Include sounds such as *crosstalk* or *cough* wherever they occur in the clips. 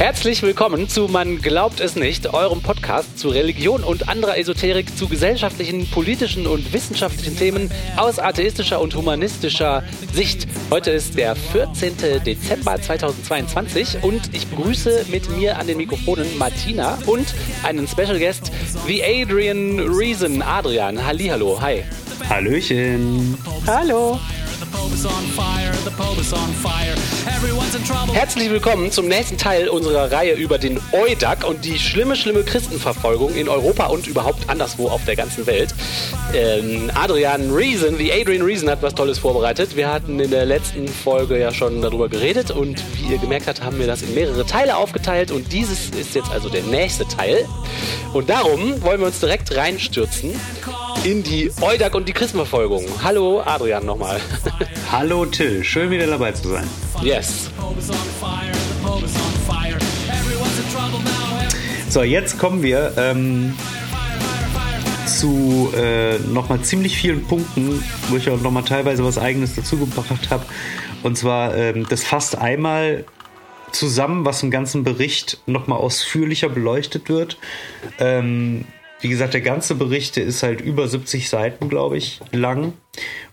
Herzlich willkommen zu Man glaubt es nicht, eurem Podcast zu Religion und anderer Esoterik, zu gesellschaftlichen, politischen und wissenschaftlichen Themen aus atheistischer und humanistischer Sicht. Heute ist der 14. Dezember 2022 und ich begrüße mit mir an den Mikrofonen Martina und einen Special Guest, wie Adrian Reason. Adrian, Hallihallo, hi. Hallöchen. Hallo. Herzlich willkommen zum nächsten Teil unserer Reihe über den Eudag und die schlimme, schlimme Christenverfolgung in Europa und überhaupt anderswo auf der ganzen Welt. Ähm, Adrian Reason, wie Adrian Reason hat was Tolles vorbereitet. Wir hatten in der letzten Folge ja schon darüber geredet und wie ihr gemerkt habt, haben wir das in mehrere Teile aufgeteilt und dieses ist jetzt also der nächste Teil. Und darum wollen wir uns direkt reinstürzen in die Eudag und die Christenverfolgung. Hallo Adrian nochmal. *laughs* Hallo Till, schön wieder dabei zu sein. Yes. So, jetzt kommen wir ähm, zu äh, nochmal ziemlich vielen Punkten, wo ich auch nochmal teilweise was Eigenes dazu gebracht habe. Und zwar, ähm, das fasst einmal zusammen, was im ganzen Bericht nochmal ausführlicher beleuchtet wird. Ähm, wie gesagt, der ganze Bericht der ist halt über 70 Seiten, glaube ich, lang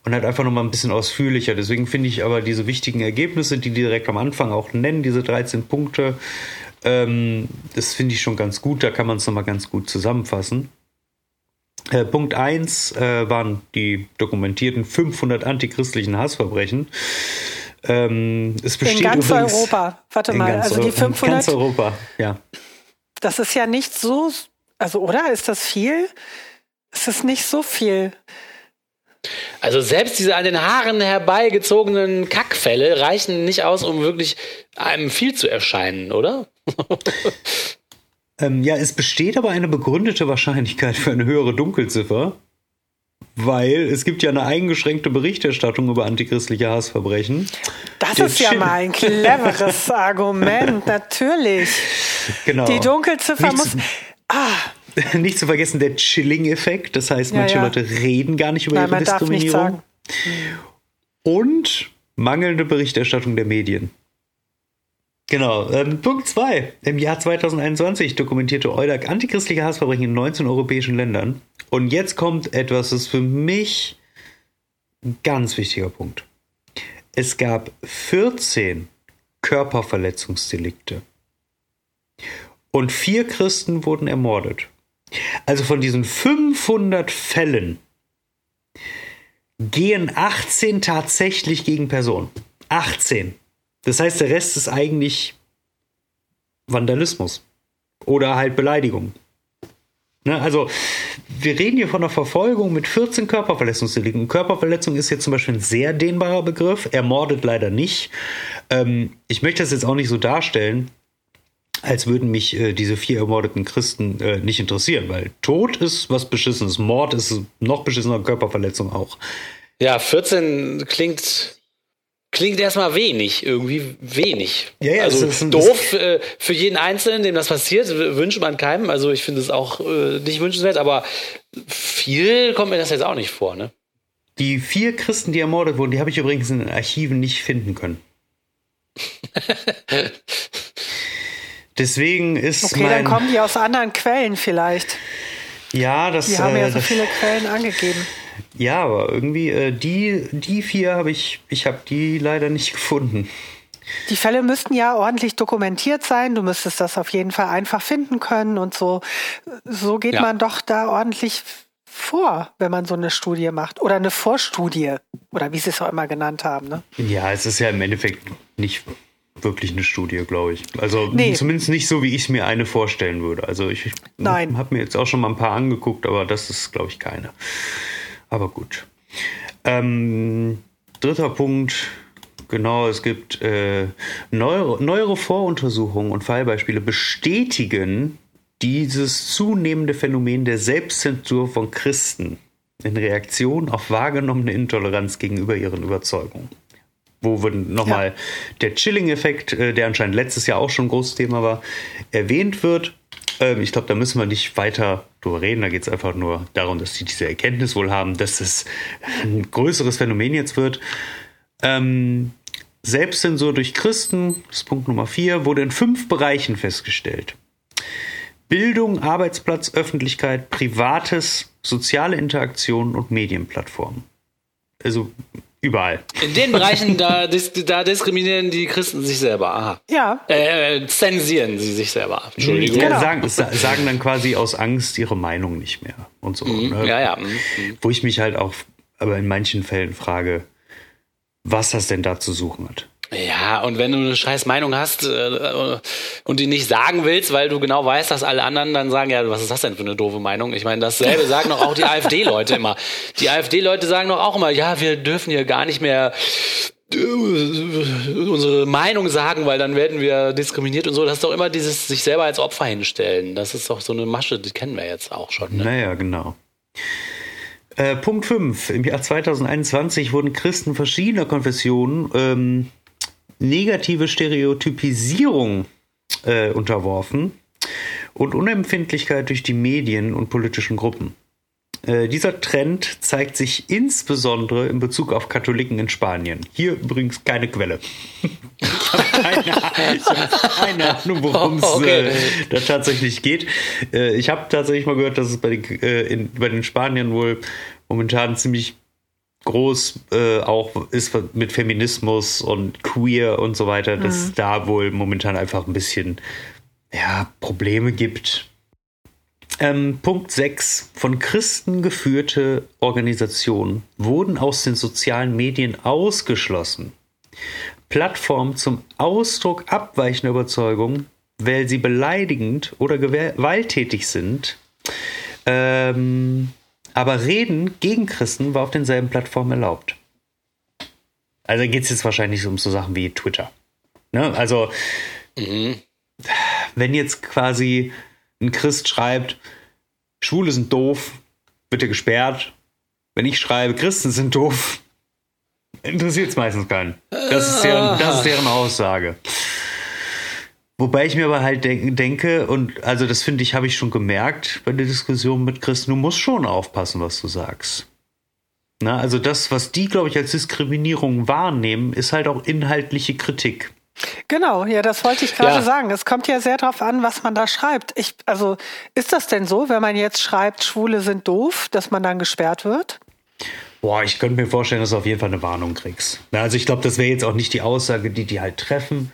und halt einfach nochmal ein bisschen ausführlicher. Deswegen finde ich aber diese wichtigen Ergebnisse, die die direkt am Anfang auch nennen, diese 13 Punkte, ähm, das finde ich schon ganz gut. Da kann man es nochmal ganz gut zusammenfassen. Äh, Punkt 1 äh, waren die dokumentierten 500 antichristlichen Hassverbrechen. Ähm, es besteht in ganz übrigens, Europa. Warte mal, also die 500. In ganz Europa, ja. Das ist ja nicht so also, oder? Ist das viel? Ist das nicht so viel? Also selbst diese an den Haaren herbeigezogenen Kackfälle reichen nicht aus, um wirklich einem viel zu erscheinen, oder? *laughs* ähm, ja, es besteht aber eine begründete Wahrscheinlichkeit für eine höhere Dunkelziffer, weil es gibt ja eine eingeschränkte Berichterstattung über antichristliche Hassverbrechen. Das Den ist ja mal ein cleveres *laughs* Argument, natürlich. Genau. Die Dunkelziffer Nichts muss Ah. *laughs* Nicht zu vergessen der Chilling-Effekt. Das heißt, manche ja. Leute reden gar nicht über Nein, ihre Diskriminierung. Und mangelnde Berichterstattung der Medien. Genau. Ähm, Punkt 2. Im Jahr 2021 dokumentierte Eudag antichristliche Hassverbrechen in 19 europäischen Ländern. Und jetzt kommt etwas, das ist für mich ein ganz wichtiger Punkt. Es gab 14 Körperverletzungsdelikte und vier Christen wurden ermordet. Also von diesen 500 Fällen gehen 18 tatsächlich gegen Personen. 18. Das heißt, der Rest ist eigentlich Vandalismus oder halt Beleidigung. Ne, also, wir reden hier von einer Verfolgung mit 14 Körperverletzungsdelikten. Körperverletzung ist jetzt zum Beispiel ein sehr dehnbarer Begriff. Ermordet leider nicht. Ähm, ich möchte das jetzt auch nicht so darstellen, als würden mich äh, diese vier ermordeten Christen äh, nicht interessieren, weil Tod ist was Beschissenes, Mord ist noch beschissener, Körperverletzung auch. Ja, 14 klingt klingt erstmal wenig, irgendwie wenig. Ja, ja, also ist, doof äh, für jeden Einzelnen, dem das passiert, wünscht man keinem. Also ich finde es auch äh, nicht wünschenswert, aber viel kommt mir das jetzt auch nicht vor, ne? Die vier Christen, die ermordet wurden, die habe ich übrigens in den Archiven nicht finden können. *laughs* Deswegen ist Okay, mein, dann kommen die aus anderen Quellen vielleicht. Ja, das. Die haben ja äh, so viele Quellen angegeben. Ja, aber irgendwie äh, die die vier habe ich ich habe die leider nicht gefunden. Die Fälle müssten ja ordentlich dokumentiert sein. Du müsstest das auf jeden Fall einfach finden können und so. So geht ja. man doch da ordentlich vor, wenn man so eine Studie macht. Oder eine Vorstudie. Oder wie sie es auch immer genannt haben. Ne? Ja, es ist ja im Endeffekt nicht wirklich eine Studie, glaube ich. Also nee. zumindest nicht so, wie ich mir eine vorstellen würde. Also ich habe mir jetzt auch schon mal ein paar angeguckt, aber das ist, glaube ich, keine. Aber gut. Ähm, dritter Punkt. Genau, es gibt äh, neuere, neuere Voruntersuchungen und Fallbeispiele bestätigen dieses zunehmende Phänomen der Selbstzensur von Christen in Reaktion auf wahrgenommene Intoleranz gegenüber ihren Überzeugungen wo wir nochmal ja. der Chilling-Effekt, äh, der anscheinend letztes Jahr auch schon ein großes Thema war, erwähnt wird. Ähm, ich glaube, da müssen wir nicht weiter drüber reden. Da geht es einfach nur darum, dass sie diese Erkenntnis wohl haben, dass es ein größeres Phänomen jetzt wird. Ähm, Selbstzensur durch Christen, das ist Punkt Nummer vier, wurde in fünf Bereichen festgestellt. Bildung, Arbeitsplatz, Öffentlichkeit, Privates, soziale Interaktion und Medienplattformen. Also überall. In den Bereichen, da, da diskriminieren die Christen sich selber. Aha. Ja. Äh, zensieren sie sich selber. Entschuldigung. Genau. Sagen, sagen, dann quasi aus Angst ihre Meinung nicht mehr und so. Mhm. Ne? Ja, ja. Mhm. Wo ich mich halt auch aber in manchen Fällen frage, was das denn da zu suchen hat. Ja, und wenn du eine scheiß Meinung hast äh, und die nicht sagen willst, weil du genau weißt, dass alle anderen dann sagen, ja, was ist das denn für eine doofe Meinung? Ich meine, dasselbe *laughs* sagen doch auch die AfD-Leute immer. Die AfD-Leute sagen doch auch immer, ja, wir dürfen hier gar nicht mehr äh, unsere Meinung sagen, weil dann werden wir diskriminiert und so. Das ist doch immer dieses sich selber als Opfer hinstellen. Das ist doch so eine Masche, die kennen wir jetzt auch schon. Ne? Naja, genau. Äh, Punkt 5. Im Jahr 2021 wurden Christen verschiedener Konfessionen ähm, negative Stereotypisierung äh, unterworfen und Unempfindlichkeit durch die Medien und politischen Gruppen. Äh, dieser Trend zeigt sich insbesondere in Bezug auf Katholiken in Spanien. Hier übrigens keine Quelle. *laughs* ich habe keine, hab keine, Ahnung, worum es *laughs* okay. äh, da tatsächlich geht. Äh, ich habe tatsächlich mal gehört, dass es bei den, äh, in, bei den Spaniern wohl momentan ziemlich groß äh, auch ist mit Feminismus und queer und so weiter, mhm. dass da wohl momentan einfach ein bisschen ja, Probleme gibt. Ähm, Punkt 6. Von Christen geführte Organisationen wurden aus den sozialen Medien ausgeschlossen. Plattformen zum Ausdruck abweichender Überzeugungen, weil sie beleidigend oder gewalttätig sind, ähm, aber Reden gegen Christen war auf denselben Plattformen erlaubt. Also geht es jetzt wahrscheinlich um so Sachen wie Twitter. Ne? Also, mhm. wenn jetzt quasi ein Christ schreibt, Schwule sind doof, wird er gesperrt. Wenn ich schreibe, Christen sind doof, *laughs* interessiert es meistens keinen. Das ist, deren, das ist deren Aussage. Wobei ich mir aber halt denk, denke, und also das finde ich, habe ich schon gemerkt bei der Diskussion mit Christen, du musst schon aufpassen, was du sagst. Na, also das, was die, glaube ich, als Diskriminierung wahrnehmen, ist halt auch inhaltliche Kritik. Genau, ja, das wollte ich gerade ja. sagen. Es kommt ja sehr darauf an, was man da schreibt. Ich, also ist das denn so, wenn man jetzt schreibt, Schwule sind doof, dass man dann gesperrt wird? Boah, ich könnte mir vorstellen, dass du auf jeden Fall eine Warnung kriegst. Also ich glaube, das wäre jetzt auch nicht die Aussage, die die halt treffen.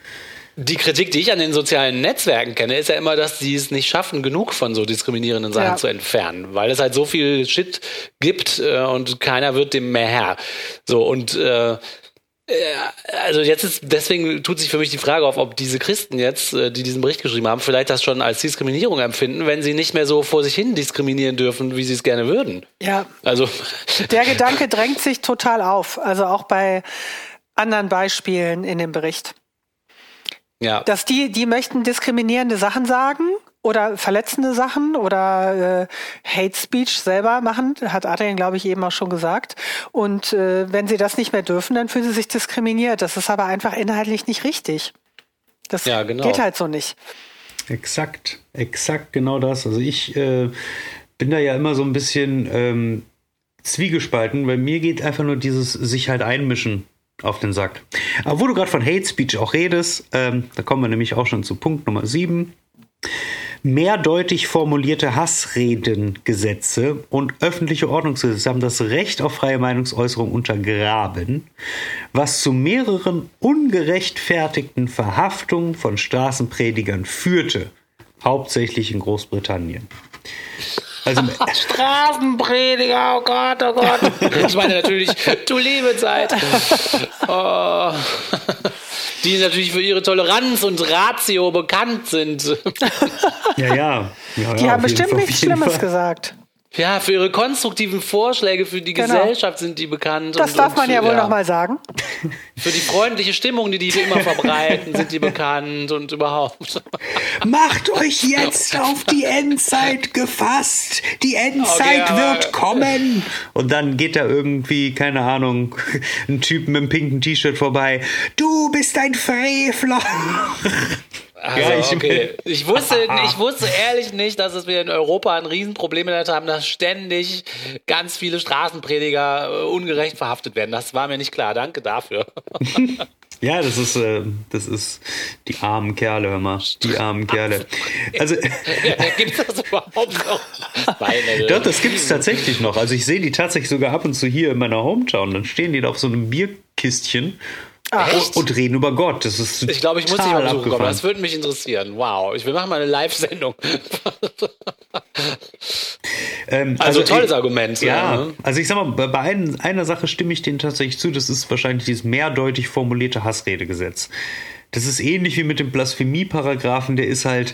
Die Kritik, die ich an den sozialen Netzwerken kenne, ist ja immer, dass sie es nicht schaffen, genug von so diskriminierenden Sachen ja. zu entfernen, weil es halt so viel Shit gibt äh, und keiner wird dem mehr Herr. So und äh, äh also jetzt ist deswegen tut sich für mich die Frage auf, ob diese Christen jetzt, äh, die diesen Bericht geschrieben haben, vielleicht das schon als Diskriminierung empfinden, wenn sie nicht mehr so vor sich hin diskriminieren dürfen, wie sie es gerne würden. Ja. Also der *laughs* Gedanke drängt sich total auf, also auch bei anderen Beispielen in dem Bericht. Ja. Dass die, die möchten diskriminierende Sachen sagen oder verletzende Sachen oder äh, Hate Speech selber machen, hat Adrian, glaube ich, eben auch schon gesagt. Und äh, wenn sie das nicht mehr dürfen, dann fühlen sie sich diskriminiert. Das ist aber einfach inhaltlich nicht richtig. Das ja, genau. geht halt so nicht. Exakt, exakt genau das. Also ich äh, bin da ja immer so ein bisschen ähm, zwiegespalten, weil mir geht einfach nur dieses sich halt einmischen auf den Sack. Aber wo du gerade von Hate Speech auch redest, ähm, da kommen wir nämlich auch schon zu Punkt Nummer 7. Mehrdeutig formulierte Hassredengesetze und öffentliche Ordnungsgesetze haben das Recht auf freie Meinungsäußerung untergraben, was zu mehreren ungerechtfertigten Verhaftungen von Straßenpredigern führte, hauptsächlich in Großbritannien. Also, *laughs* Straßenprediger, oh Gott, oh Gott. *laughs* Ich meine natürlich, du liebe Zeit. *laughs* Oh. Die natürlich für ihre Toleranz und Ratio bekannt sind. Ja, ja. ja Die haben bestimmt nichts Schlimmes Fall. gesagt. Ja, für ihre konstruktiven Vorschläge für die genau. Gesellschaft sind die bekannt. Das und, darf man und, ja wohl ja. noch mal sagen. *laughs* Für die freundliche Stimmung, die die immer verbreiten, sind die bekannt und überhaupt. Macht euch jetzt auf die Endzeit gefasst. Die Endzeit okay, wird kommen. Und dann geht da irgendwie, keine Ahnung, ein Typ mit einem pinken T-Shirt vorbei. Du bist ein Frevler. *laughs* Also, ja, ich, okay. ich, wusste, *laughs* ich wusste ehrlich nicht, dass es wir in Europa ein Riesenproblem damit haben, dass ständig ganz viele Straßenprediger äh, ungerecht verhaftet werden. Das war mir nicht klar. Danke dafür. *laughs* Ja, das ist, äh, das ist die armen Kerle, hör mal. Die armen Kerle. Also, *laughs* gibt es das überhaupt noch? Doch, das gibt es tatsächlich noch. Also ich sehe die tatsächlich sogar ab und zu hier in meiner Hometown. Dann stehen die da auf so einem Bierkistchen Ach, und reden über Gott. Das ist Ich glaube, ich muss dich mal besuchen kommen. Das würde mich interessieren. Wow. Ich will machen mal eine Live-Sendung. *laughs* ähm, also, also, tolles ich, Argument. Ja, ja, also ich sag mal, bei ein, einer Sache stimme ich denen tatsächlich zu. Das ist wahrscheinlich dieses mehrdeutig formulierte Hassredegesetz. Das ist ähnlich wie mit dem Blasphemie-Paragraphen. Der ist halt,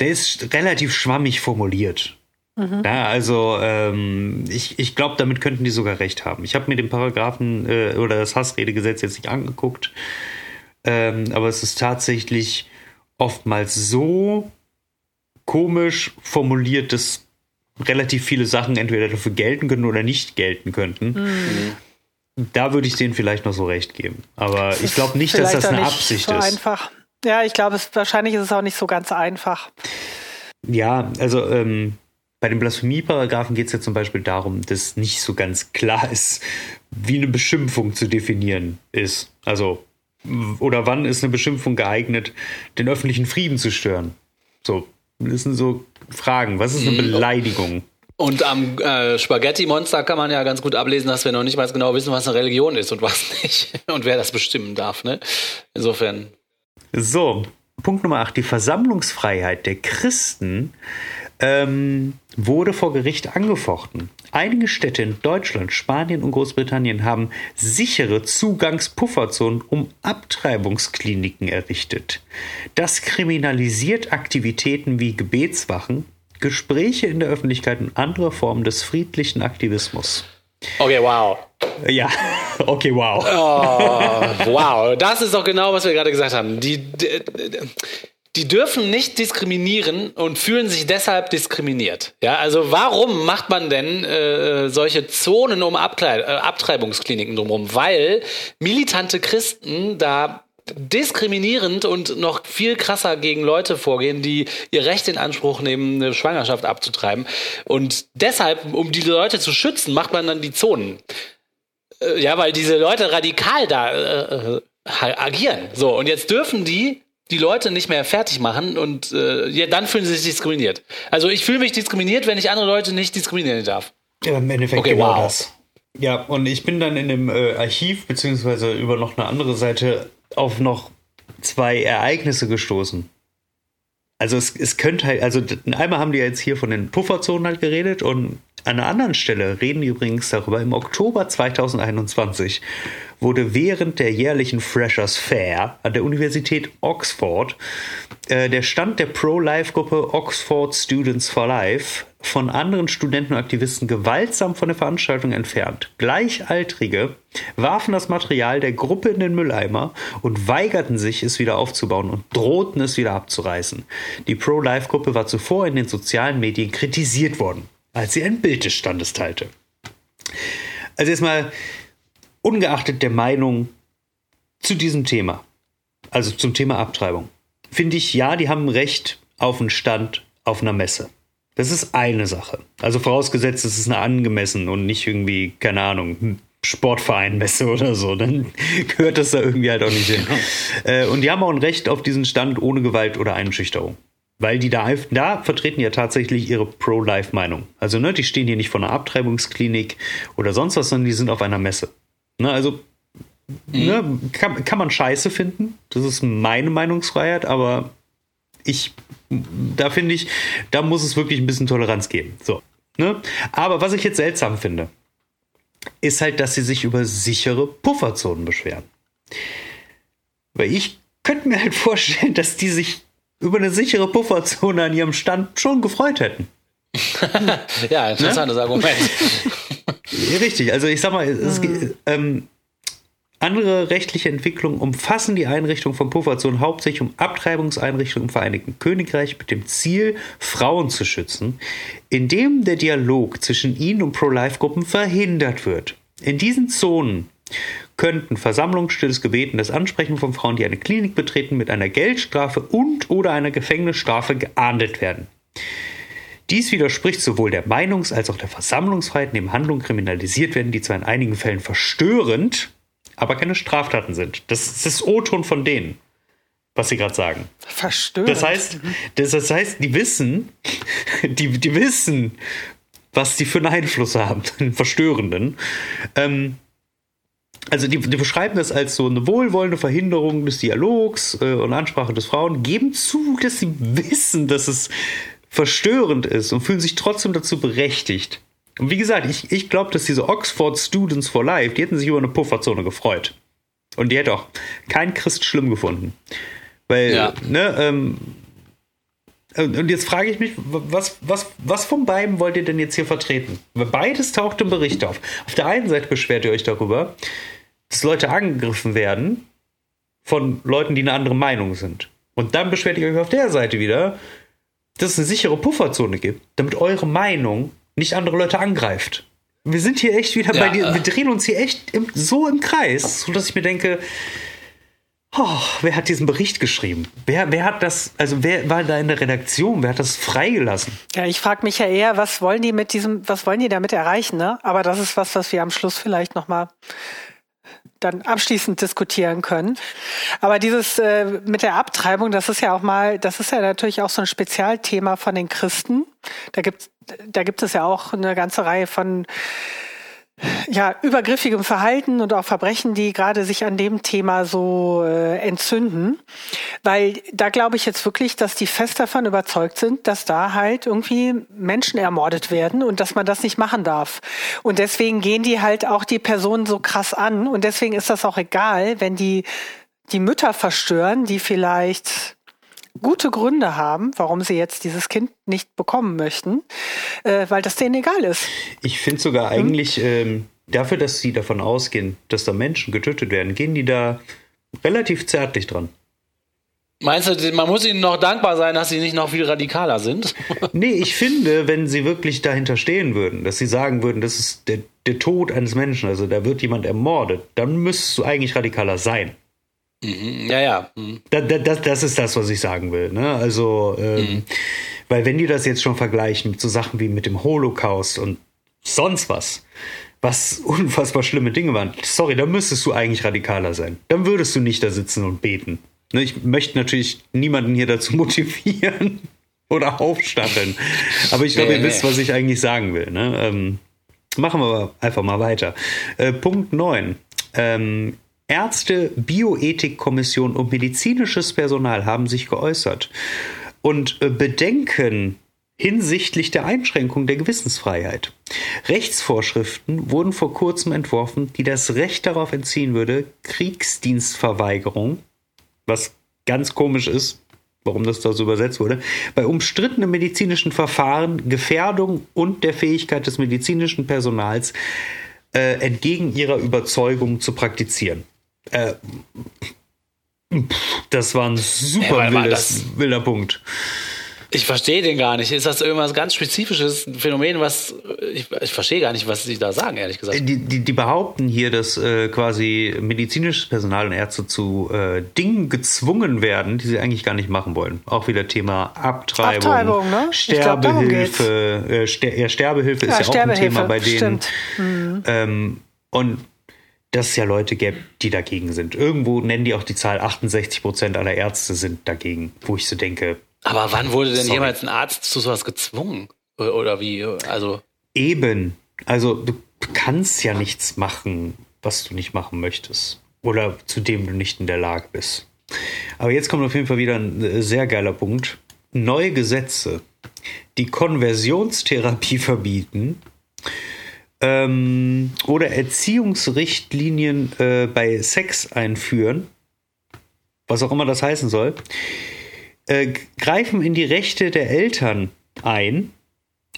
der ist relativ schwammig formuliert. Mhm. Ja, also ähm, ich, ich glaube, damit könnten die sogar recht haben. Ich habe mir den Paragraphen äh, oder das Hassredegesetz jetzt nicht angeguckt, ähm, aber es ist tatsächlich oftmals so komisch formuliert, dass relativ viele Sachen entweder dafür gelten können oder nicht gelten könnten. Mhm. Da würde ich denen vielleicht noch so recht geben. Aber ich glaube nicht, dass das eine Absicht so ist. Einfach. Ja, ich glaube, wahrscheinlich ist es auch nicht so ganz einfach. Ja, also ähm, bei den Blasphemie-Paragraphen geht es ja zum Beispiel darum, dass nicht so ganz klar ist, wie eine Beschimpfung zu definieren ist. Also, oder wann ist eine Beschimpfung geeignet, den öffentlichen Frieden zu stören? So, das sind so Fragen. Was ist eine mhm. Beleidigung? Und am äh, Spaghetti-Monster kann man ja ganz gut ablesen, dass wir noch nicht mal genau wissen, was eine Religion ist und was nicht. *laughs* Und wer das bestimmen darf, ne? Insofern. So, Punkt Nummer 8. Die Versammlungsfreiheit der Christen ähm, wurde vor Gericht angefochten. Einige Städte in Deutschland, Spanien und Großbritannien haben sichere Zugangspufferzonen um Abtreibungskliniken errichtet. Das kriminalisiert Aktivitäten wie Gebetswachen, Gespräche in der Öffentlichkeit und andere Formen des friedlichen Aktivismus. Okay, wow. Ja, *laughs* okay, wow. Oh, wow, das ist doch genau, was wir gerade gesagt haben. Die, die, die dürfen nicht diskriminieren und fühlen sich deshalb diskriminiert. Ja, also warum macht man denn äh, solche Zonen um Abkleid äh, Abtreibungskliniken drumherum? Weil militante Christen da diskriminierend und noch viel krasser gegen Leute vorgehen, die ihr Recht in Anspruch nehmen, eine Schwangerschaft abzutreiben. Und deshalb, um die Leute zu schützen, macht man dann die Zonen. Äh, ja, weil diese Leute radikal da äh, äh agieren. So, und jetzt dürfen die die Leute nicht mehr fertig machen und äh, ja, dann fühlen sie sich diskriminiert. Also ich fühle mich diskriminiert, wenn ich andere Leute nicht diskriminieren darf. Ja, im Endeffekt okay, genau wow. das. Ja, und ich bin dann in dem äh, Archiv, beziehungsweise über noch eine andere Seite, auf noch zwei Ereignisse gestoßen. Also es, es könnte halt, also einmal haben die jetzt hier von den Pufferzonen halt geredet und an einer anderen Stelle reden die übrigens darüber, im Oktober 2021 wurde während der jährlichen Freshers Fair an der Universität Oxford äh, der Stand der Pro-Life-Gruppe Oxford Students for Life von anderen Studenten und Aktivisten gewaltsam von der Veranstaltung entfernt. Gleichaltrige warfen das Material der Gruppe in den Mülleimer und weigerten sich, es wieder aufzubauen und drohten es wieder abzureißen. Die Pro-Life-Gruppe war zuvor in den sozialen Medien kritisiert worden, als sie ein Bild des Standes teilte. Also erstmal, ungeachtet der Meinung zu diesem Thema, also zum Thema Abtreibung, finde ich, ja, die haben Recht auf einen Stand auf einer Messe. Das ist eine Sache. Also vorausgesetzt, es ist eine angemessen und nicht irgendwie, keine Ahnung, Sportvereinmesse oder so, dann *laughs* gehört das da irgendwie halt auch nicht hin. *laughs* Äh, und die haben auch ein Recht auf diesen Stand ohne Gewalt oder Einschüchterung. Weil die da, da vertreten ja tatsächlich ihre Pro-Life-Meinung. Also, ne, die stehen hier nicht vor einer Abtreibungsklinik oder sonst was, sondern die sind auf einer Messe. Ne, also, mhm. ne, kann, kann man scheiße finden. Das ist meine Meinungsfreiheit, aber ich, da finde ich, da muss es wirklich ein bisschen Toleranz geben. So. Ne? Aber was ich jetzt seltsam finde, ist halt, dass sie sich über sichere Pufferzonen beschweren. Weil ich könnte mir halt *laughs* vorstellen, dass die sich über eine sichere Pufferzone an ihrem Stand schon gefreut hätten. *laughs* ja, interessantes ne? Argument. *laughs* Richtig, also ich sag mal, es, hm. ähm, andere rechtliche Entwicklungen umfassen die Einrichtung von Pufferzonen hauptsächlich um Abtreibungseinrichtungen im Vereinigten Königreich mit dem Ziel, Frauen zu schützen, indem der Dialog zwischen ihnen und Pro-Life-Gruppen verhindert wird. In diesen Zonen könnten Versammlung, stilles Gebeten, das Ansprechen von Frauen, die eine Klinik betreten, mit einer Geldstrafe und oder einer Gefängnisstrafe geahndet werden. Dies widerspricht sowohl der Meinungs- als auch der Versammlungsfreiheit, indem Handlungen kriminalisiert werden, die zwar in einigen Fällen verstörend, aber keine Straftaten sind. Das ist das O-Ton von denen, was sie gerade sagen. Verstörend. Das heißt, das, das heißt, die wissen, *laughs* die, die wissen, was die für einen Einfluss haben, *laughs* einen verstörenden. Ähm, also die, die, beschreiben das als so eine wohlwollende Verhinderung des Dialogs äh, und Ansprache des Frauen, geben zu, dass sie wissen, dass es verstörend ist und fühlen sich trotzdem dazu berechtigt. Und wie gesagt, ich, ich glaube, dass diese Oxford Students for Life, die hätten sich über eine Pufferzone gefreut. Und die hätte auch kein Christ schlimm gefunden. Weil, ja. ne, ähm, und jetzt frage ich mich, was, was, was von beiden wollt ihr denn jetzt hier vertreten? Beides taucht im Bericht auf. Auf der einen Seite beschwert ihr euch darüber, dass Leute angegriffen werden von Leuten, die eine andere Meinung sind. Und dann beschwert ihr euch auf der Seite wieder, dass es eine sichere Pufferzone gibt, damit eure Meinung nicht andere Leute angreift. Wir sind hier echt wieder ja, bei dir, wir drehen uns hier echt im, so im Kreis, so dass ich mir denke, oh, wer hat diesen Bericht geschrieben? Wer, wer hat das, also wer war da in der Redaktion? Wer hat das freigelassen? Ja, ich frage mich ja eher, was wollen die mit diesem, was wollen die damit erreichen, ne? Aber das ist was, was wir am Schluss vielleicht nochmal dann abschließend diskutieren können. Aber dieses äh, mit der Abtreibung, das ist ja auch mal, das ist ja natürlich auch so ein Spezialthema von den Christen. Da gibt, da gibt es ja auch eine ganze Reihe von ja, übergriffigem Verhalten und auch Verbrechen, die gerade sich an dem Thema so äh, entzünden. Weil da glaube ich jetzt wirklich, dass die fest davon überzeugt sind, dass da halt irgendwie Menschen ermordet werden und dass man das nicht machen darf. Und deswegen gehen die halt auch die Personen so krass an. Und deswegen ist das auch egal, wenn die die Mütter verstören, die vielleicht gute Gründe haben, warum sie jetzt dieses Kind nicht bekommen möchten, äh, weil das denen egal ist. Ich finde sogar hm? eigentlich, ähm, dafür, dass sie davon ausgehen, dass da Menschen getötet werden, gehen die da relativ zärtlich dran. Meinst du, man muss ihnen noch dankbar sein, dass sie nicht noch viel radikaler sind? *laughs* nee, ich finde, wenn sie wirklich dahinter stehen würden, dass sie sagen würden, das ist der, der Tod eines Menschen, also da wird jemand ermordet, dann müsstest du eigentlich radikaler sein. Mhm, ja, ja. Mhm. Da, da, das, das ist das, was ich sagen will. Ne? Also, ähm, mhm. weil wenn die das jetzt schon vergleichen mit so Sachen wie mit dem Holocaust und sonst was, was *laughs* unfassbar schlimme Dinge waren, sorry, da müsstest du eigentlich radikaler sein. Dann würdest du nicht da sitzen und beten. Ne? Ich möchte natürlich niemanden hier dazu *laughs* motivieren oder aufstacheln. Aber ich glaube, nee, ihr nee. wisst, was ich eigentlich sagen will. Ne? Ähm, machen wir einfach mal weiter. Äh, Punkt 9. Ähm, Ärzte, Bioethikkommission und medizinisches Personal haben sich geäußert und äh, bedenken hinsichtlich der Einschränkung der Gewissensfreiheit. Rechtsvorschriften wurden vor kurzem entworfen, die das Recht darauf entziehen würde, Kriegsdienstverweigerung, was ganz komisch ist, warum das da so übersetzt wurde, bei umstrittenen medizinischen Verfahren, Gefährdung und der Fähigkeit des medizinischen Personals äh, entgegen ihrer Überzeugung zu praktizieren. Äh, das war ein super hey, wildes, wilder Punkt. Ich verstehe den gar nicht. Ist das irgendwas ganz spezifisches Phänomen, was ich, ich verstehe gar nicht, was sie da sagen, ehrlich gesagt. Die, die, die behaupten hier, dass äh, quasi medizinisches Personal und Ärzte zu äh, Dingen gezwungen werden, die sie eigentlich gar nicht machen wollen. Auch wieder Thema Abtreibung, Abtreibung ne? Sterbehilfe. Glaub, äh, Ster ja, Sterbehilfe ja, ist ja Sterbehilfe, auch ein Thema bei denen. Mhm. Ähm, und dass es ja Leute gäbe, die dagegen sind. Irgendwo nennen die auch die Zahl 68 Prozent aller Ärzte sind dagegen, wo ich so denke. Aber wann wurde denn sorry. jemals ein Arzt zu sowas gezwungen? Oder wie? Also. Eben. Also du kannst ja nichts machen, was du nicht machen möchtest. Oder zu dem du nicht in der Lage bist. Aber jetzt kommt auf jeden Fall wieder ein sehr geiler Punkt. Neue Gesetze, die Konversionstherapie *laughs* verbieten, ähm, oder Erziehungsrichtlinien äh, bei Sex einführen, was auch immer das heißen soll, äh, greifen in die Rechte der Eltern ein,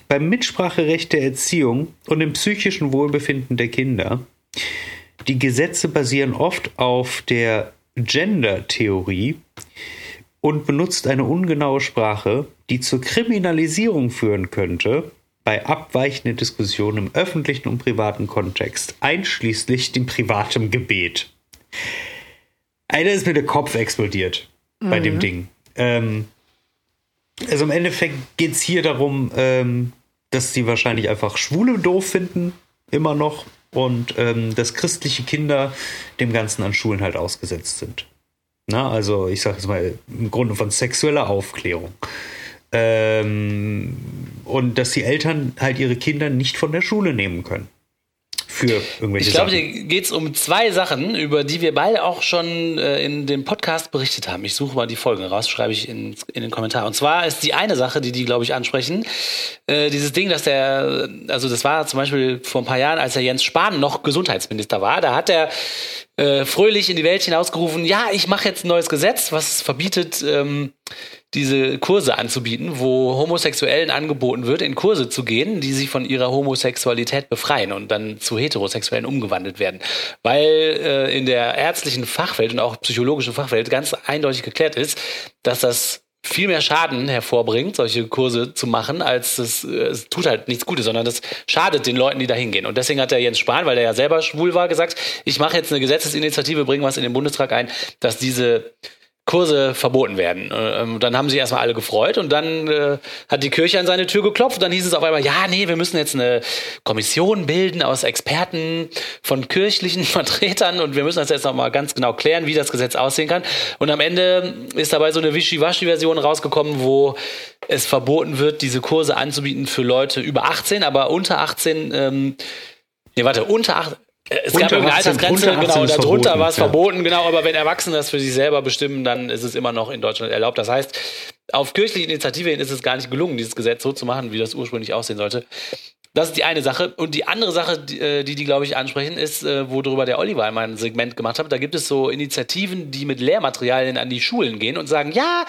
beim Mitspracherecht der Erziehung und im psychischen Wohlbefinden der Kinder. Die Gesetze basieren oft auf der Gender-Theorie und benutzt eine ungenaue Sprache, die zur Kriminalisierung führen könnte bei abweichenden Diskussionen im öffentlichen und privaten Kontext, einschließlich dem privaten Gebet. Einer ist mir der Kopf explodiert mhm. bei dem mhm. Ding. Ähm, also im Endeffekt geht es hier darum, ähm, dass sie wahrscheinlich einfach Schwule doof finden, immer noch, und ähm, dass christliche Kinder dem Ganzen an Schulen halt ausgesetzt sind. Na, also ich sage jetzt mal im Grunde von sexueller Aufklärung. Ähm, und dass die Eltern halt ihre Kinder nicht von der Schule nehmen können für irgendwelche Ich glaube, hier geht es um zwei Sachen, über die wir beide auch schon äh, in dem Podcast berichtet haben. Ich suche mal die Folgen raus, schreibe ich in, in den Kommentar. Und zwar ist die eine Sache, die die, glaube ich, ansprechen, äh, dieses Ding, dass der, also das war zum Beispiel vor ein paar Jahren, als der Jens Spahn noch Gesundheitsminister war, da hat er äh, fröhlich in die Welt hinausgerufen, ja, ich mache jetzt ein neues Gesetz, was verbietet, ähm, diese Kurse anzubieten, wo Homosexuellen angeboten wird, in Kurse zu gehen, die sie von ihrer Homosexualität befreien und dann zu Heterosexuellen umgewandelt werden. Weil äh, in der ärztlichen Fachwelt und auch psychologischen Fachwelt ganz eindeutig geklärt ist, dass das viel mehr Schaden hervorbringt, solche Kurse zu machen, als es, es tut halt nichts Gutes, sondern das schadet den Leuten, die da hingehen. Und deswegen hat der Jens Spahn, weil er ja selber schwul war, gesagt, ich mache jetzt eine Gesetzesinitiative, bringe was in den Bundestag ein, dass diese Kurse verboten werden. Ähm, dann haben sich erstmal alle gefreut und dann äh, hat die Kirche an seine Tür geklopft und dann hieß es auf einmal, ja, nee, wir müssen jetzt eine Kommission bilden aus Experten von kirchlichen *laughs* Vertretern und wir müssen das jetzt nochmal ganz genau klären, wie das Gesetz aussehen kann. Und am Ende ist dabei so eine Wischiwaschi-Version rausgekommen, wo es verboten wird, diese Kurse anzubieten für Leute über 18, aber unter 18, ähm, nee, warte, unter 18, es gab eine Altersgrenze, genau, darunter war es ja. verboten, genau, aber wenn Erwachsene das für sich selber bestimmen, dann ist es immer noch in Deutschland erlaubt. Das heißt, auf kirchliche Initiative hin ist es gar nicht gelungen, dieses Gesetz so zu machen, wie das ursprünglich aussehen sollte. Das ist die eine Sache. Und die andere Sache, die äh, die, die glaube ich, ansprechen, ist, äh, worüber der Oliver in meinem Segment gemacht hat. Da gibt es so Initiativen, die mit Lehrmaterialien an die Schulen gehen und sagen, ja,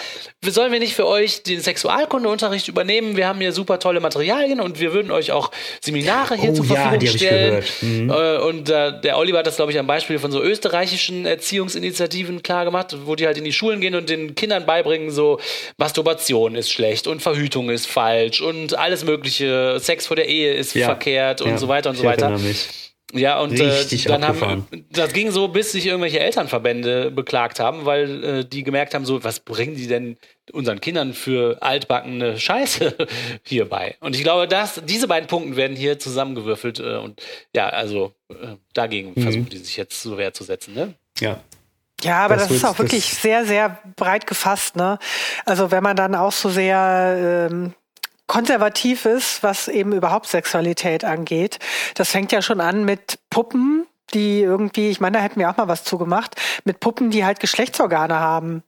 sollen wir nicht für euch den Sexualkundeunterricht übernehmen? Wir haben hier super tolle Materialien und wir würden euch auch Seminare hier oh, zur Verfügung ja, stellen. Mhm. Äh, und äh, der Oliver hat das, glaube ich, am Beispiel von so österreichischen Erziehungsinitiativen klar gemacht, wo die halt in die Schulen gehen und den Kindern beibringen, so Masturbation ist schlecht und Verhütung ist falsch und alles mögliche, Sex vor der Ehe ist ja, verkehrt und ja, so weiter und so weiter. Ja, und äh, dann abgefahren. haben das ging so, bis sich irgendwelche Elternverbände beklagt haben, weil äh, die gemerkt haben, so, was bringen die denn unseren Kindern für altbackene Scheiße *laughs* hierbei? Und ich glaube, dass diese beiden Punkte werden hier zusammengewürfelt äh, und ja, also äh, dagegen mhm. versuchen die sich jetzt so Wehr zu setzen, ne? Ja, ja, aber das, das ist auch wirklich sehr, sehr breit gefasst. Ne? Also wenn man dann auch so sehr ähm, konservativ ist, was eben überhaupt Sexualität angeht. Das fängt ja schon an mit Puppen, die irgendwie, ich meine, da hätten wir auch mal was zugemacht, mit Puppen, die halt Geschlechtsorgane haben,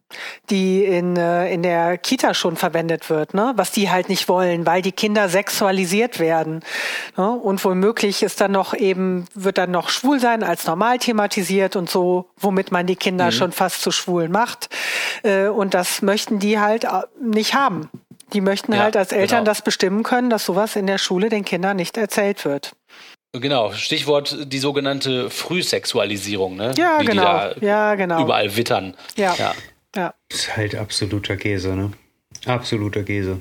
die in, äh, in der Kita schon verwendet wird, ne? was die halt nicht wollen, weil die Kinder sexualisiert werden. Ne? Und womöglich ist dann noch eben, wird dann noch Schwulsein als normal thematisiert und so, womit man die Kinder mhm. schon fast zu Schwulen macht. Äh, und das möchten die halt nicht haben. Die möchten ja, halt als Eltern genau. das bestimmen können, dass sowas in der Schule den Kindern nicht erzählt wird. Genau, Stichwort die sogenannte Frühsexualisierung, ne? Ja, Wie genau. ja, genau. Überall wittern. Ja. ja. ja. Das ist halt absoluter Käse, ne? Absoluter Käse.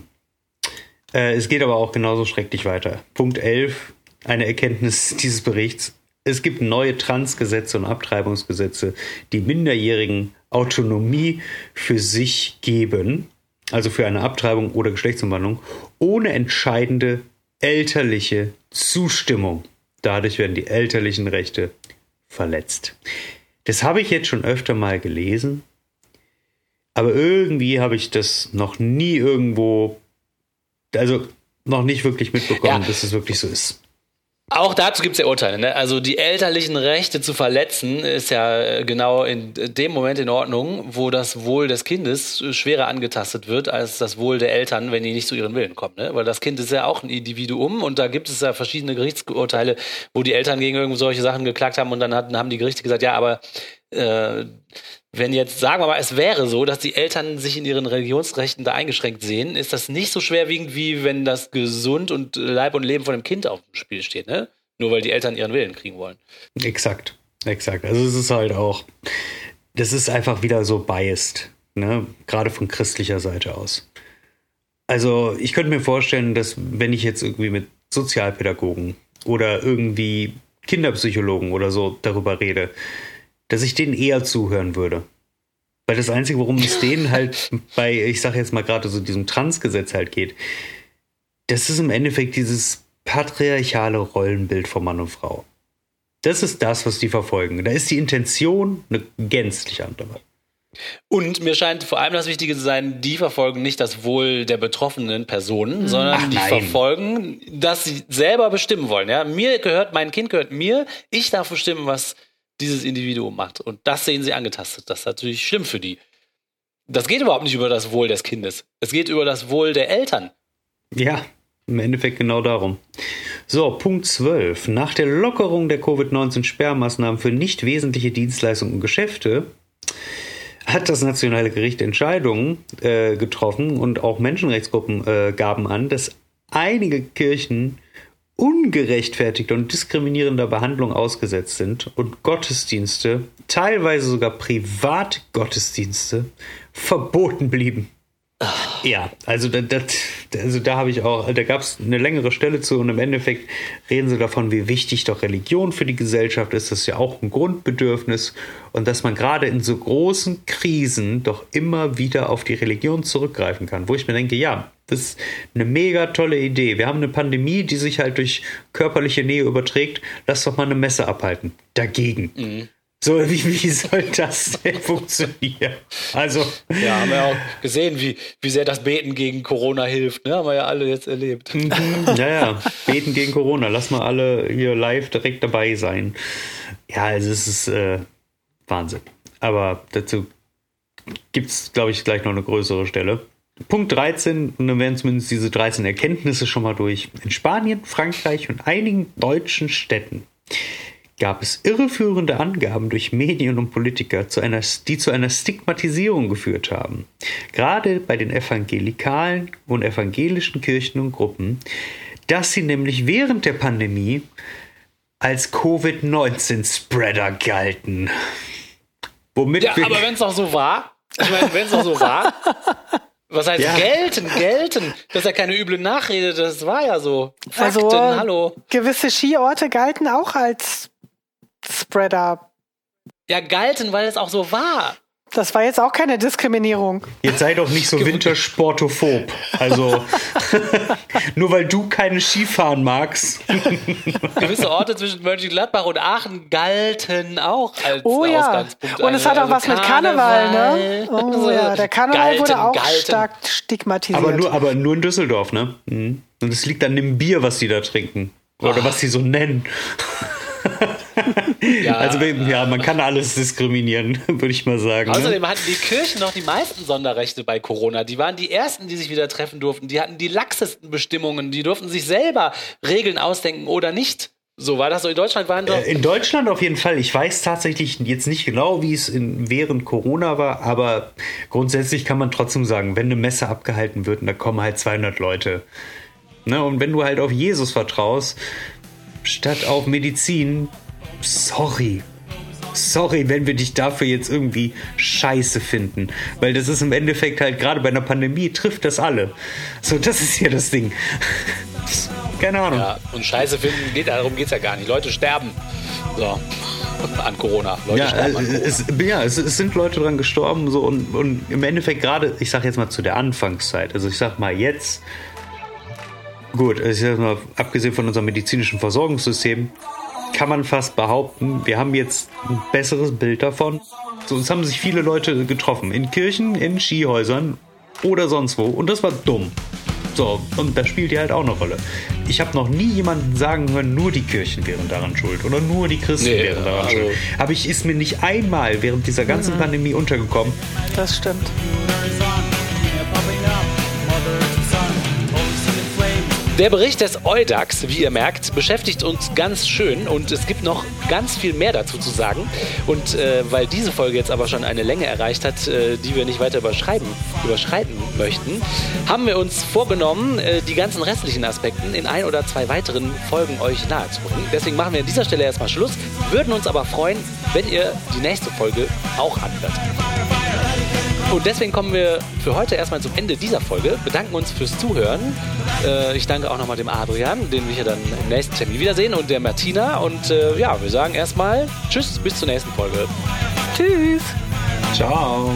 Äh, es geht aber auch genauso schrecklich weiter. Punkt 11, eine Erkenntnis *laughs* dieses Berichts. Es gibt neue Transgesetze und Abtreibungsgesetze, die Minderjährigen Autonomie für sich geben also für eine Abtreibung oder Geschlechtsumwandlung, ohne entscheidende elterliche Zustimmung. Dadurch werden die elterlichen Rechte verletzt. Das habe ich jetzt schon öfter mal gelesen, aber irgendwie habe ich das noch nie irgendwo, also noch nicht wirklich mitbekommen, ja. dass es wirklich so ist. Auch dazu gibt es ja Urteile. Ne? Also die elterlichen Rechte zu verletzen ist ja äh, genau in dem Moment in Ordnung, wo das Wohl des Kindes schwerer angetastet wird als das Wohl der Eltern, wenn die nicht zu ihren Willen kommen. Ne? Weil das Kind ist ja auch ein Individuum und da gibt es ja verschiedene Gerichtsurteile, wo die Eltern gegen irgend solche Sachen geklagt haben und dann hatten, haben die Gerichte gesagt, ja, aber äh, wenn jetzt, sagen wir mal, es wäre so, dass die Eltern sich in ihren Religionsrechten da eingeschränkt sehen, ist das nicht so schwerwiegend, wie wenn das Gesund und Leib und Leben von dem Kind auf dem Spiel steht, ne? Nur weil die Eltern ihren Willen kriegen wollen. Exakt, exakt. Also es ist halt auch, das ist einfach wieder so biased, ne? Gerade von christlicher Seite aus. Also ich könnte mir vorstellen, dass wenn ich jetzt irgendwie mit Sozialpädagogen oder irgendwie Kinderpsychologen oder so darüber rede, dass ich denen eher zuhören würde. Weil das Einzige, worum es denen halt bei, ich sage jetzt mal gerade so diesem Transgesetz halt geht, das ist im Endeffekt dieses patriarchale Rollenbild von Mann und Frau. Das ist das, was die verfolgen. Da ist die Intention eine gänzlich andere. Und mir scheint vor allem das Wichtige zu sein, die verfolgen nicht das Wohl der betroffenen Personen, sondern Ach, die verfolgen, dass sie selber bestimmen wollen. Ja, mir gehört, mein Kind gehört mir, ich darf bestimmen, was dieses Individuum macht. Und das sehen sie angetastet. Das ist natürlich schlimm für die. Das geht überhaupt nicht über das Wohl des Kindes. Es geht über das Wohl der Eltern. Ja, im Endeffekt genau darum. So, Punkt 12. Nach der Lockerung der Covid-19-Sperrmaßnahmen für nicht wesentliche Dienstleistungen und Geschäfte hat das nationale Gericht Entscheidungen äh, getroffen und auch Menschenrechtsgruppen äh, gaben an, dass einige Kirchen ungerechtfertigter und diskriminierender Behandlung ausgesetzt sind und Gottesdienste, teilweise sogar Privatgottesdienste, verboten blieben. Ja, also da, das, also da habe ich auch, da gab es eine längere Stelle zu und im Endeffekt reden sie davon, wie wichtig doch Religion für die Gesellschaft ist. Das ist ja auch ein Grundbedürfnis und dass man gerade in so großen Krisen doch immer wieder auf die Religion zurückgreifen kann, wo ich mir denke, ja, das ist eine mega tolle Idee. Wir haben eine Pandemie, die sich halt durch körperliche Nähe überträgt. Lass doch mal eine Messe abhalten. Dagegen. Mhm. So, wie, wie soll das denn funktionieren? Also. Ja, haben wir ja auch gesehen, wie, wie sehr das Beten gegen Corona hilft, ne? Haben wir ja alle jetzt erlebt. Mhm. ja, ja. Beten gegen Corona. Lass mal alle hier live direkt dabei sein. Ja, also es ist äh, Wahnsinn. Aber dazu gibt es, glaube ich, gleich noch eine größere Stelle. Punkt 13, und dann werden zumindest diese 13 Erkenntnisse schon mal durch. In Spanien, Frankreich und einigen deutschen Städten gab es irreführende Angaben durch Medien und Politiker, zu einer, die zu einer Stigmatisierung geführt haben. Gerade bei den evangelikalen und evangelischen Kirchen und Gruppen, dass sie nämlich während der Pandemie als Covid-19-Spreader galten. Womit ja, aber wenn es auch so war, ich meine, wenn es auch so war, was heißt ja. gelten, gelten? Das ist ja keine üble Nachrede, das war ja so. Fakten, also, hallo. Gewisse Skiorte galten auch als Spreader. Ja, galten, weil es auch so war. Das war jetzt auch keine Diskriminierung. Jetzt sei doch nicht so wintersportophob. Also, *laughs* nur weil du keine Skifahren magst. *laughs* Gewisse Orte zwischen Mönchengladbach und Aachen galten auch als oh, ja. Ausgangspunkt. Und es hat auch also was Karneval, mit Karneval, ne? *laughs* Oh ja, der Karneval galten, wurde auch galten. stark stigmatisiert. Aber nur, aber nur in Düsseldorf, ne? Mhm. Und es liegt an dem Bier, was die da trinken. Oder oh. was sie so nennen. *laughs* ja, also ja, man kann alles diskriminieren, *laughs* würde ich mal sagen. Ne? Außerdem hatten die Kirchen noch die meisten Sonderrechte bei Corona. Die waren die ersten, die sich wieder treffen durften. Die hatten die laxesten Bestimmungen. Die durften sich selber Regeln ausdenken oder nicht. So war das so in Deutschland waren doch. Äh, in Deutschland auf jeden Fall. Ich weiß tatsächlich jetzt nicht genau, wie es in, während Corona war, aber grundsätzlich kann man trotzdem sagen, wenn eine Messe abgehalten wird und da kommen halt 200 Leute. Ne, und wenn du halt auf Jesus vertraust, statt auf Medizin, sorry. Sorry, wenn wir dich dafür jetzt irgendwie scheiße finden. Weil das ist im Endeffekt halt gerade bei einer Pandemie trifft das alle. So, das ist hier das Ding. *laughs* Keine Ahnung. Ja, und scheiße finden, geht, darum geht es ja gar nicht. Leute sterben. So. *laughs* An Corona. Leute ja, sterben an Corona. Es, ja es, es, sind Leute dran gestorben. So, und, und im Endeffekt gerade, ich sag jetzt mal zu der Anfangszeit, also ich sag mal jetzt, gut, ich sag mal, abgesehen von unserem medizinischen Versorgungssystem, kann man fast behaupten, wir haben jetzt ein besseres Bild davon. So, es haben sich viele Leute getroffen. In Kirchen, in Skihäusern oder sonst wo. Und das war dumm. So, und das spielt ja halt auch eine Rolle. Ich habe noch nie jemanden sagen hören, nur die Kirchen wären daran schuld oder nur die Christen nee, wären daran also schuld. Aber ich ist mir nicht einmal während dieser ganzen mhm. Pandemie untergekommen. Das stimmt. Der Bericht des Eudax, wie ihr merkt, beschäftigt uns ganz schön und es gibt noch ganz viel mehr dazu zu sagen. Und äh, weil diese Folge jetzt aber schon eine Länge erreicht hat, äh, die wir nicht weiter überschreiben, überschreiten möchten, haben wir uns vorgenommen, äh, die ganzen restlichen Aspekten in ein oder zwei weiteren Folgen euch nahezubringen. Deswegen machen wir an dieser Stelle erstmal Schluss, würden uns aber freuen, wenn ihr die nächste Folge auch anhört. Und deswegen kommen wir für heute erstmal zum Ende dieser Folge, bedanken uns fürs Zuhören. Äh, ich danke auch nochmal dem Adrian, den wir hier dann im nächsten Termin wiedersehen, und der Martina. Und äh, ja, wir sagen erstmal Tschüss, bis zur nächsten Folge. Tschüss. Ciao.